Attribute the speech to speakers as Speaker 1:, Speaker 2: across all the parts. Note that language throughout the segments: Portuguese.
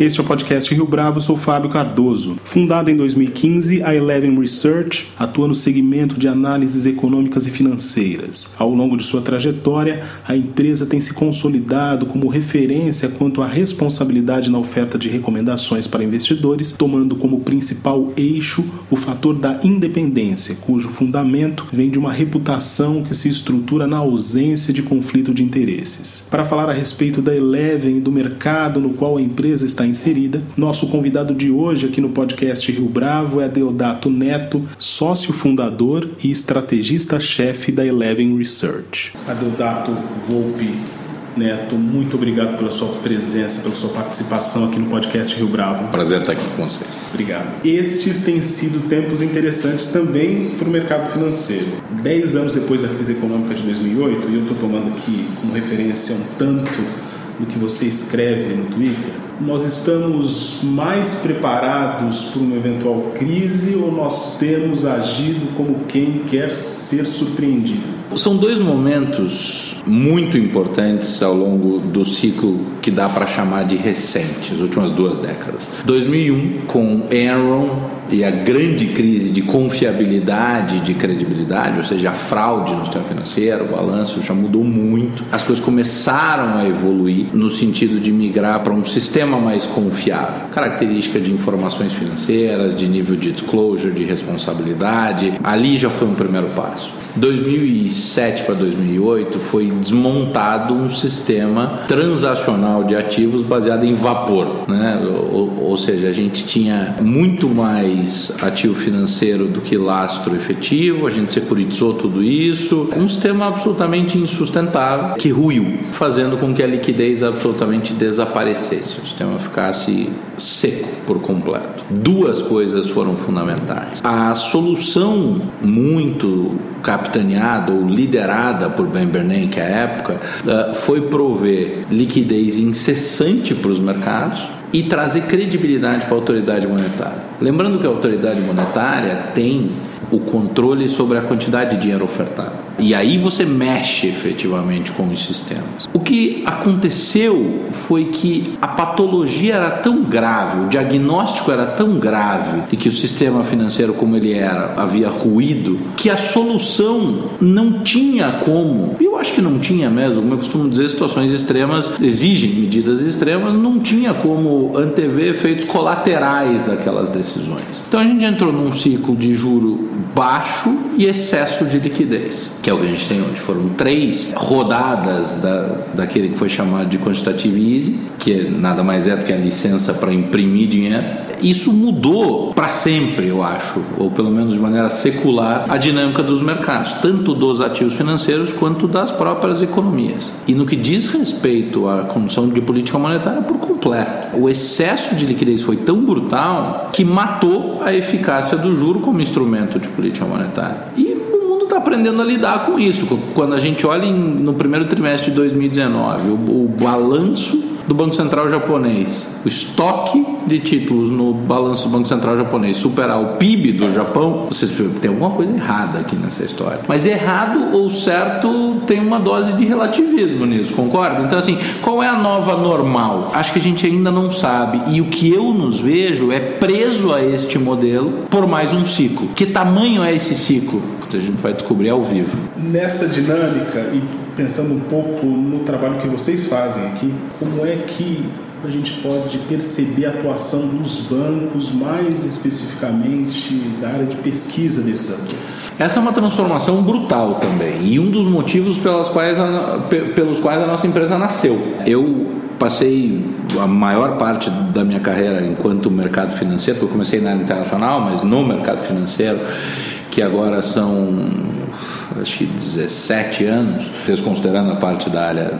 Speaker 1: Este é o podcast Rio Bravo, sou Fábio Cardoso. Fundada em 2015, a Eleven Research atua no segmento de análises econômicas e financeiras. Ao longo de sua trajetória, a empresa tem se consolidado como referência quanto à responsabilidade na oferta de recomendações para investidores, tomando como principal eixo o fator da independência, cujo fundamento vem de uma reputação que se estrutura na ausência de conflito de interesses. Para falar a respeito da Eleven e do mercado no qual a empresa está inserida. Nosso convidado de hoje aqui no podcast Rio Bravo é Deodato Neto, sócio fundador e estrategista-chefe da Eleven Research. Adeodato Volpe Neto, muito obrigado pela sua presença, pela sua participação aqui no podcast Rio Bravo.
Speaker 2: Prazer estar aqui com vocês.
Speaker 1: Obrigado. Estes têm sido tempos interessantes também para o mercado financeiro. Dez anos depois da crise econômica de 2008, e eu estou tomando aqui como referência um tanto do que você escreve no Twitter, nós estamos mais preparados para uma eventual crise ou nós temos agido como quem quer ser surpreendido?
Speaker 2: São dois momentos muito importantes ao longo do ciclo que dá para chamar de recente, as últimas duas décadas. 2001, com Enron e a grande crise de confiabilidade, de credibilidade, ou seja, a fraude no sistema financeiro, o balanço já mudou muito. As coisas começaram a evoluir no sentido de migrar para um sistema mais confiável. Característica de informações financeiras, de nível de disclosure, de responsabilidade. Ali já foi um primeiro passo. 2007 para 2008 foi desmontado um sistema transacional de ativos baseado em vapor, né? ou, ou seja, a gente tinha muito mais ativo financeiro do que lastro efetivo, a gente securitizou tudo isso, um sistema absolutamente insustentável que ruiu, fazendo com que a liquidez absolutamente desaparecesse, o sistema ficasse seco por completo. Duas coisas foram fundamentais. A solução muito capitaneada ou liderada por Ben Bernanke à época eh, foi prover liquidez incessante para os mercados e trazer credibilidade para a autoridade monetária. Lembrando que a autoridade monetária tem o controle sobre a quantidade de dinheiro ofertado. E aí você mexe efetivamente com os sistemas. O que aconteceu foi que a patologia era tão grave, o diagnóstico era tão grave e que o sistema financeiro como ele era havia ruído, que a solução não tinha como. Acho que não tinha mesmo, como eu costumo dizer, situações extremas exigem medidas extremas, não tinha como antever efeitos colaterais daquelas decisões. Então a gente entrou num ciclo de juro baixo e excesso de liquidez que é o que a gente tem hoje. Foram três rodadas da, daquele que foi chamado de quantitative easing, que nada mais é do que a licença para imprimir dinheiro. Isso mudou para sempre, eu acho, ou pelo menos de maneira secular, a dinâmica dos mercados, tanto dos ativos financeiros quanto das próprias economias. E no que diz respeito à condição de política monetária, por completo. O excesso de liquidez foi tão brutal que matou a eficácia do juro como instrumento de política monetária. E está aprendendo a lidar com isso. Quando a gente olha em, no primeiro trimestre de 2019, o, o balanço do Banco Central japonês, o estoque de títulos no balanço do Banco Central japonês superar o PIB do Japão, vocês tem alguma coisa errada aqui nessa história. Mas errado ou certo tem uma dose de relativismo nisso, concorda? Então assim, qual é a nova normal? Acho que a gente ainda não sabe e o que eu nos vejo é preso a este modelo por mais um ciclo. Que tamanho é esse ciclo? A gente vai descobrir ao vivo.
Speaker 1: Nessa dinâmica e pensando um pouco no trabalho que vocês fazem aqui, como é que a gente pode perceber a atuação dos bancos, mais especificamente da área de pesquisa desses atores?
Speaker 2: Essa é uma transformação brutal também e um dos motivos pelos quais a, pelos quais a nossa empresa nasceu. Eu passei a maior parte da minha carreira enquanto mercado financeiro, eu comecei na área internacional, mas no mercado financeiro, que agora são acho que 17 anos, desconsiderando a parte da área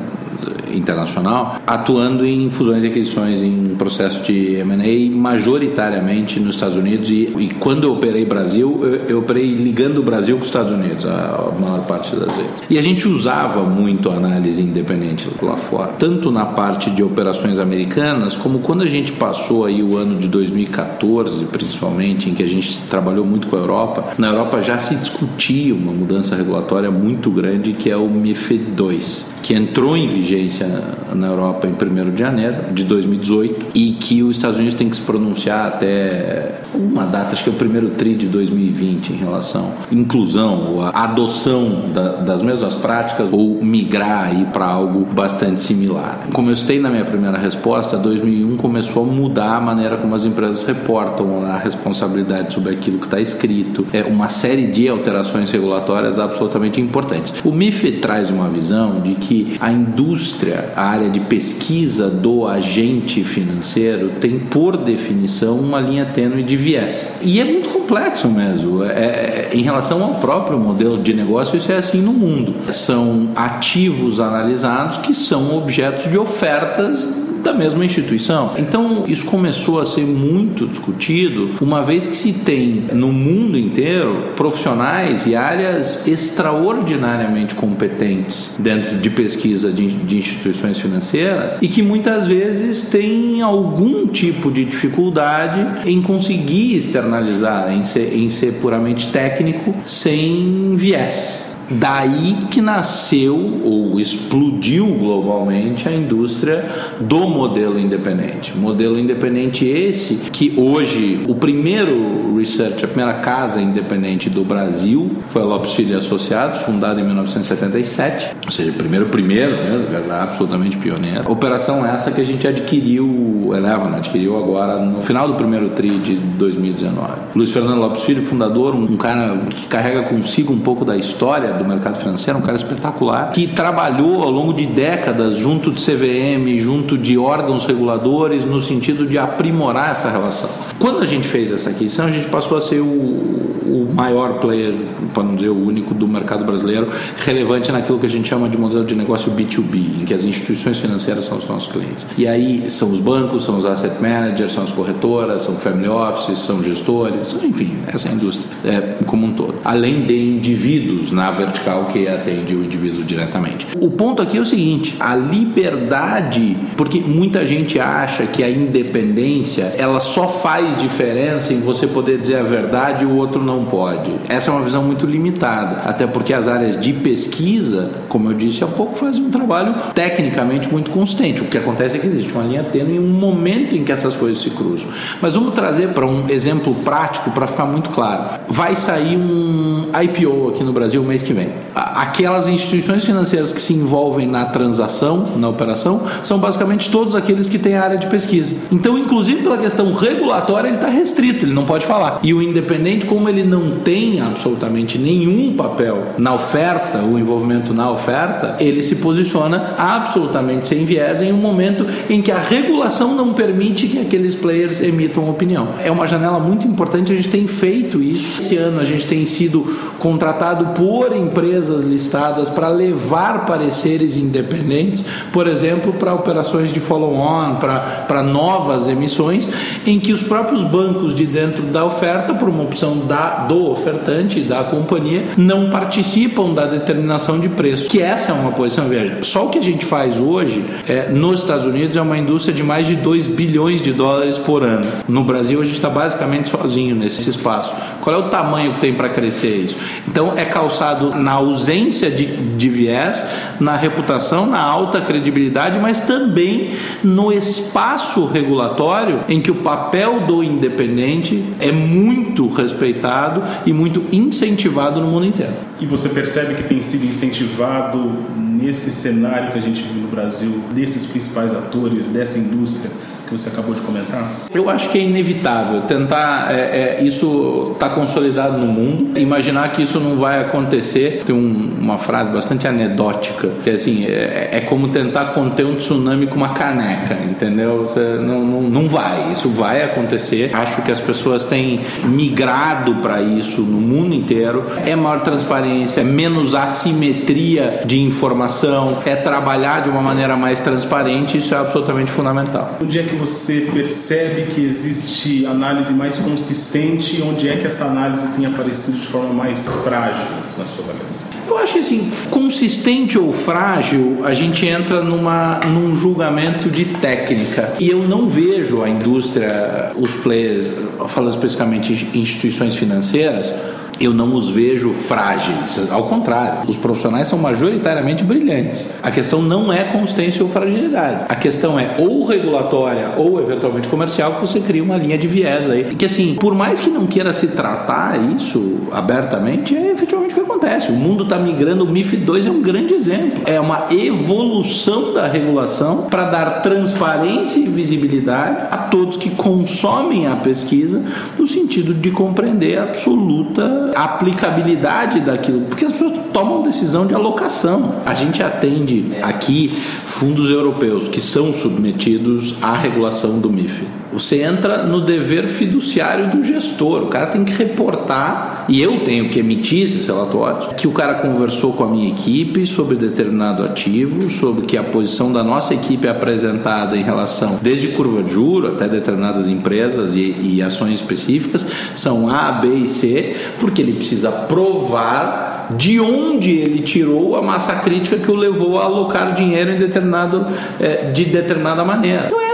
Speaker 2: internacional, atuando em fusões e aquisições em processo de M&A majoritariamente nos Estados Unidos e, e quando eu operei Brasil, eu, eu, operei ligando o Brasil com os Estados Unidos a, a maior parte das vezes. E a gente usava muito análise independente lá fora, tanto na parte de operações americanas, como quando a gente passou aí o ano de 2014, principalmente, em que a gente trabalhou muito com a Europa, na Europa já se discutia uma mudança regulatória muito grande que é o MIFID II, que entrou em vigência na Europa em 1 de janeiro de 2018 e que os Estados Unidos têm que se pronunciar até uma data, acho que é o primeiro TRI de 2020 em relação à inclusão ou a adoção da, das mesmas práticas ou migrar aí para algo bastante similar. Como eu citei na minha primeira resposta, 2001 começou a mudar a maneira como as empresas reportam a responsabilidade sobre aquilo que está escrito, é uma série de alterações regulatórias absolutamente importantes. O MIF traz uma visão de que a indústria, a área de pesquisa do agente financeiro tem por definição uma linha tênue de viés. E é muito complexo mesmo. É, é, em relação ao próprio modelo de negócio, isso é assim no mundo. São ativos analisados que são objetos de ofertas da mesma instituição. Então, isso começou a ser muito discutido, uma vez que se tem no mundo inteiro profissionais e áreas extraordinariamente competentes dentro de pesquisa de, de instituições financeiras e que muitas vezes têm algum tipo de dificuldade em conseguir externalizar, em ser, em ser puramente técnico, sem viés. Daí que nasceu ou explodiu globalmente a indústria do modelo independente. Modelo independente esse que hoje o primeiro research, a primeira casa independente do Brasil foi a Lopes Filho Associados, fundada em 1977, ou seja, primeiro primeiro, né, absolutamente pioneiro. Operação essa que a gente adquiriu, Eleven adquiriu agora no final do primeiro tri de 2019. Luiz Fernando Lopes Filho, fundador, um cara que carrega consigo um pouco da história do mercado financeiro, um cara espetacular, que trabalhou ao longo de décadas junto de CVM, junto de órgãos reguladores, no sentido de aprimorar essa relação. Quando a gente fez essa aquisição, a gente passou a ser o, o maior player, para não dizer o único, do mercado brasileiro, relevante naquilo que a gente chama de modelo de negócio B2B, em que as instituições financeiras são os nossos clientes. E aí são os bancos, são os asset managers, são as corretoras, são family offices, são gestores, enfim, essa é indústria é, como um todo. Além de indivíduos na vertical que atende o indivíduo diretamente. O ponto aqui é o seguinte: a liberdade, porque muita gente acha que a independência ela só faz diferença em você poder dizer a verdade e o outro não pode. Essa é uma visão muito limitada, até porque as áreas de pesquisa, como eu disse há pouco, fazem um trabalho tecnicamente muito consistente. O que acontece é que existe uma linha tênue em um momento em que essas coisas se cruzam. Mas vamos trazer para um exemplo prático para ficar muito claro. Vai sair um IPO aqui no Brasil mês que vem vem. Aquelas instituições financeiras que se envolvem na transação, na operação, são basicamente todos aqueles que têm área de pesquisa. Então, inclusive pela questão regulatória, ele está restrito, ele não pode falar. E o independente, como ele não tem absolutamente nenhum papel na oferta, o envolvimento na oferta, ele se posiciona absolutamente sem viés em um momento em que a regulação não permite que aqueles players emitam opinião. É uma janela muito importante, a gente tem feito isso. Esse ano a gente tem sido contratado por empresas listadas para levar pareceres independentes, por exemplo, para operações de follow-on, para novas emissões, em que os próprios bancos de dentro da oferta, por uma opção da, do ofertante, da companhia, não participam da determinação de preço. Que essa é uma posição, veja, só o que a gente faz hoje é, nos Estados Unidos é uma indústria de mais de 2 bilhões de dólares por ano. No Brasil, a gente está basicamente sozinho nesse espaço. Qual é o tamanho que tem para crescer isso? Então, é calçado na ausência de, de viés, na reputação, na alta credibilidade, mas também no espaço regulatório em que o papel do independente é muito respeitado e muito incentivado no mundo inteiro.
Speaker 1: E você percebe que tem sido incentivado nesse cenário que a gente vive no Brasil, desses principais atores, dessa indústria, que você acabou de comentar?
Speaker 2: Eu acho que é inevitável tentar. É, é, isso está consolidado no mundo. Imaginar que isso não vai acontecer. Tem um, uma frase bastante anedótica que é assim: é, é, como tentar conter um tsunami com uma caneca, entendeu? Você não, não, não vai. Isso vai acontecer. Acho que as pessoas têm migrado para isso no mundo inteiro. É maior transparência, menos assimetria de informação, é trabalhar de uma maneira mais transparente. Isso é absolutamente fundamental.
Speaker 1: Onde é que você percebe que existe análise mais consistente? Onde é que essa análise tem aparecido de forma mais frágil na sua avaliação?
Speaker 2: Eu acho que assim, consistente ou frágil, a gente entra numa, num julgamento de técnica. E eu não vejo a indústria, os players, falando especificamente instituições financeiras, eu não os vejo frágeis. Ao contrário, os profissionais são majoritariamente brilhantes. A questão não é consistência ou fragilidade. A questão é ou regulatória ou eventualmente comercial que você cria uma linha de viés aí. Que assim, por mais que não queira se tratar isso abertamente, é efetivamente acontece. O mundo está migrando, o MIF 2 é um grande exemplo. É uma evolução da regulação para dar transparência e visibilidade a todos que consomem a pesquisa no sentido de compreender a absoluta aplicabilidade daquilo, porque as pessoas tomam decisão de alocação. A gente atende aqui fundos europeus que são submetidos à regulação do MIF. Você entra no dever fiduciário do gestor. O cara tem que reportar, e eu tenho que emitir esses relatórios, que o cara conversou com a minha equipe sobre determinado ativo, sobre que a posição da nossa equipe é apresentada em relação, desde curva de juro até determinadas empresas e, e ações específicas, são A, B e C, porque ele precisa provar de onde ele tirou a massa crítica que o levou a alocar dinheiro em determinado, é, de determinada maneira. Então é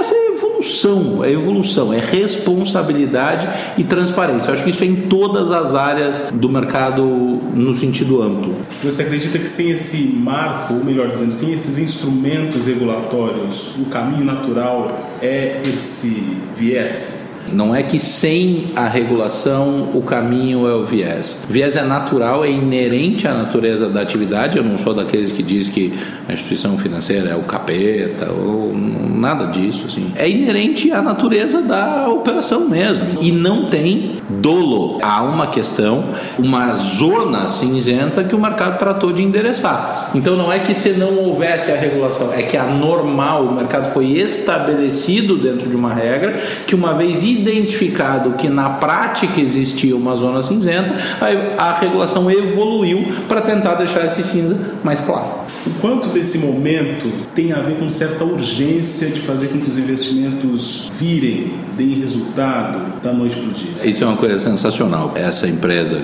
Speaker 2: evolução, é evolução, é responsabilidade e transparência. Eu acho que isso é em todas as áreas do mercado no sentido amplo.
Speaker 1: Você acredita que sem esse marco, ou melhor dizendo, sem esses instrumentos regulatórios, o caminho natural é esse viés?
Speaker 2: Não é que sem a regulação o caminho é o viés. O viés é natural, é inerente à natureza da atividade. Eu não sou daqueles que diz que a instituição financeira é o capeta ou nada disso. Assim. É inerente à natureza da operação mesmo. E não tem dolo. Há uma questão, uma zona cinzenta que o mercado tratou de endereçar. Então não é que se não houvesse a regulação, é que a normal, o mercado foi estabelecido dentro de uma regra que uma vez identificado que na prática existia uma zona cinzenta, a, a regulação evoluiu para tentar deixar esse cinza mais claro.
Speaker 1: O quanto desse momento tem a ver com certa urgência de fazer com que os investimentos virem, deem resultado da noite para o dia?
Speaker 2: Isso é uma coisa sensacional. Essa empresa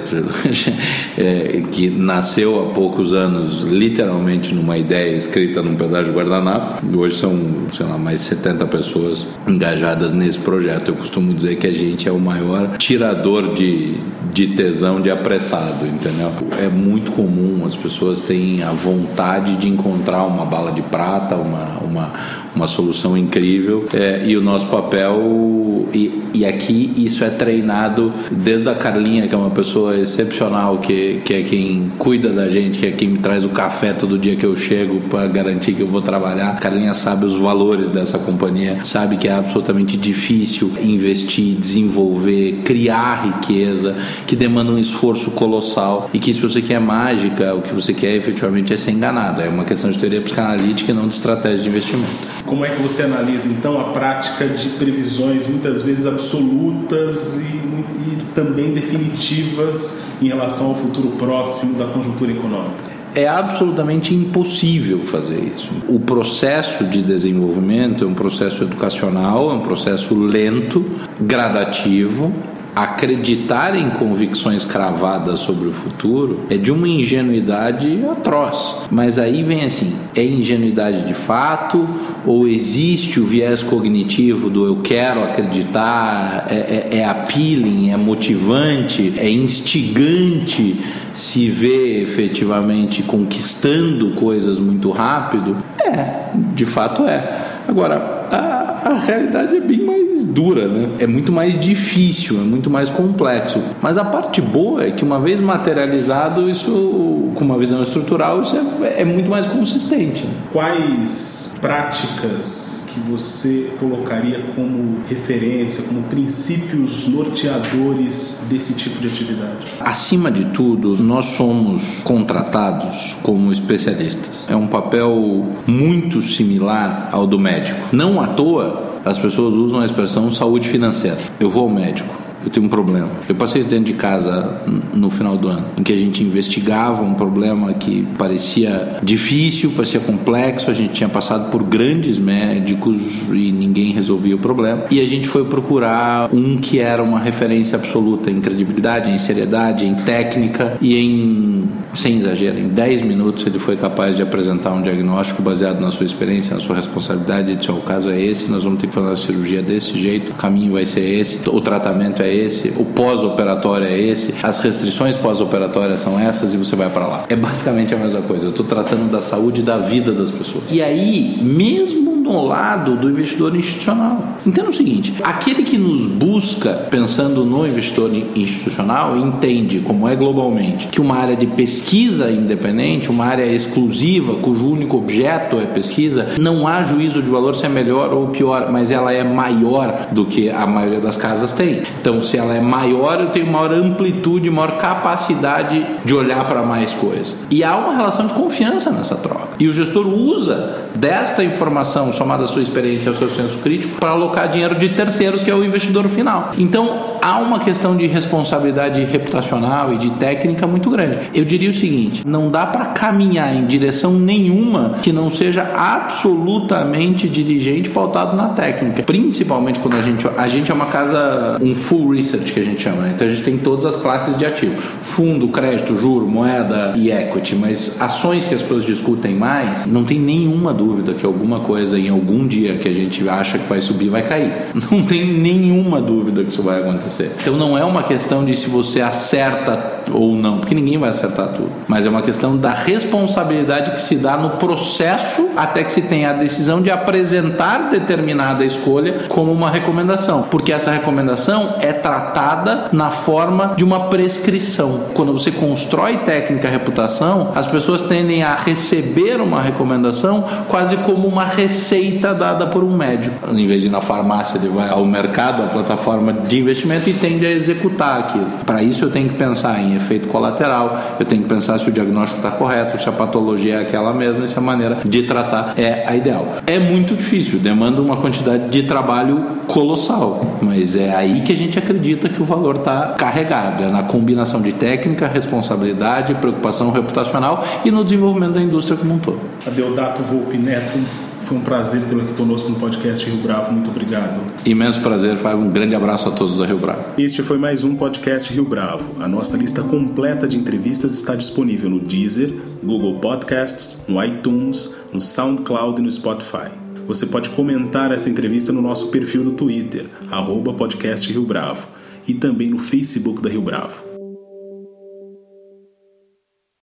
Speaker 2: é, que nasceu há poucos anos, literalmente numa ideia escrita num pedaço de guardanapo, hoje são, sei lá, mais de 70 pessoas engajadas nesse projeto. Eu costumo dizer que a gente é o maior tirador de, de tesão de apressado, entendeu? É muito comum, as pessoas têm a vontade de encontrar uma bala de prata, uma, uma, uma solução incrível. É, e o nosso papel, e, e aqui isso é treinado desde a Carlinha, que é uma pessoa excepcional, que, que é quem cuida da gente, que é quem me traz o café todo dia que eu chego para garantir que eu vou trabalhar. A Carlinha sabe os valores dessa companhia, sabe que é absolutamente difícil investir, desenvolver, criar riqueza, que demanda um esforço colossal e que se você quer mágica, o que você quer efetivamente é ser enganado. É uma questão de teoria psicanalítica e não de estratégia de investimento.
Speaker 1: Como é que você analisa então a prática de previsões muitas vezes absolutas e, e também definitivas em relação ao futuro próximo da conjuntura econômica?
Speaker 2: É absolutamente impossível fazer isso. O processo de desenvolvimento é um processo educacional, é um processo lento, gradativo, acreditar em convicções cravadas sobre o futuro é de uma ingenuidade atroz. Mas aí vem assim: é ingenuidade de fato ou existe o viés cognitivo do eu quero acreditar? É, é, é appealing, é motivante, é instigante se vê efetivamente conquistando coisas muito rápido? É, de fato é. Agora, a, a realidade é bem mais dura, né? É muito mais difícil, é muito mais complexo. Mas a parte boa é que uma vez materializado, isso com uma visão estrutural, isso é, é muito mais consistente.
Speaker 1: Quais práticas que você colocaria como referência, como princípios norteadores desse tipo de atividade?
Speaker 2: Acima de tudo, nós somos contratados como especialistas. É um papel muito similar ao do médico. Não à toa, as pessoas usam a expressão saúde financeira. Eu vou ao médico eu tenho um problema. Eu passei isso dentro de casa no final do ano, em que a gente investigava um problema que parecia difícil, parecia complexo, a gente tinha passado por grandes médicos e ninguém resolvia o problema. E a gente foi procurar um que era uma referência absoluta em credibilidade, em seriedade, em técnica e em, sem exagero, em 10 minutos ele foi capaz de apresentar um diagnóstico baseado na sua experiência, na sua responsabilidade, de disse, oh, o caso é esse, nós vamos ter que fazer uma cirurgia desse jeito, o caminho vai ser esse, o tratamento é esse, o pós-operatório é esse, as restrições pós-operatórias são essas e você vai para lá. É basicamente a mesma coisa. Eu estou tratando da saúde e da vida das pessoas. E aí, mesmo no lado do investidor institucional. Entenda o seguinte: aquele que nos busca pensando no investidor institucional entende, como é globalmente, que uma área de pesquisa independente, uma área exclusiva, cujo único objeto é pesquisa, não há juízo de valor se é melhor ou pior, mas ela é maior do que a maioria das casas tem. Então, se ela é maior, eu tenho maior amplitude, maior capacidade de olhar para mais coisas. E há uma relação de confiança nessa troca. E o gestor usa desta informação somada à sua experiência ao seu senso crítico para alocar dinheiro de terceiros, que é o investidor final. Então, há uma questão de responsabilidade reputacional e de técnica muito grande. Eu diria o seguinte: não dá para caminhar em direção nenhuma que não seja absolutamente dirigente pautado na técnica, principalmente quando a gente a gente é uma casa um full research que a gente chama, né? então a gente tem todas as classes de ativo, fundo, crédito, juro, moeda e equity, mas ações que as pessoas discutem mais, não tem nenhuma dúvida que alguma coisa em algum dia que a gente acha que vai subir vai cair. Não tem nenhuma dúvida que isso vai acontecer. Então não é uma questão de se você acerta ou não, porque ninguém vai acertar tudo, mas é uma questão da responsabilidade que se dá no processo até que se tenha a decisão de apresentar determinada escolha como uma recomendação, porque essa recomendação é tratada na forma de uma prescrição. Quando você constrói técnica reputação, as pessoas tendem a receber uma recomendação quase como uma receita dada por um médico. Em vez de ir na farmácia, ele vai ao mercado, à plataforma de investimento e tende a executar aquilo. Para isso, eu tenho que pensar em efeito colateral, eu tenho que pensar se o diagnóstico está correto, se a patologia é aquela mesma, se a maneira de tratar é a ideal. É muito difícil, demanda uma quantidade de trabalho colossal, mas é aí que a gente acredita que o valor está carregado, é na combinação de técnica, responsabilidade, preocupação reputacional e no desenvolvimento da indústria como um todo.
Speaker 1: Adeodato Volpe Neto, foi um prazer tê-lo aqui conosco no podcast Rio Bravo. Muito obrigado.
Speaker 2: Imenso prazer, Fábio. Um grande abraço a todos da Rio Bravo.
Speaker 1: Este foi mais um podcast Rio Bravo. A nossa lista completa de entrevistas está disponível no Deezer, Google Podcasts, no iTunes, no SoundCloud e no Spotify. Você pode comentar essa entrevista no nosso perfil do Twitter, arroba podcast Rio Bravo, e também no Facebook da Rio Bravo.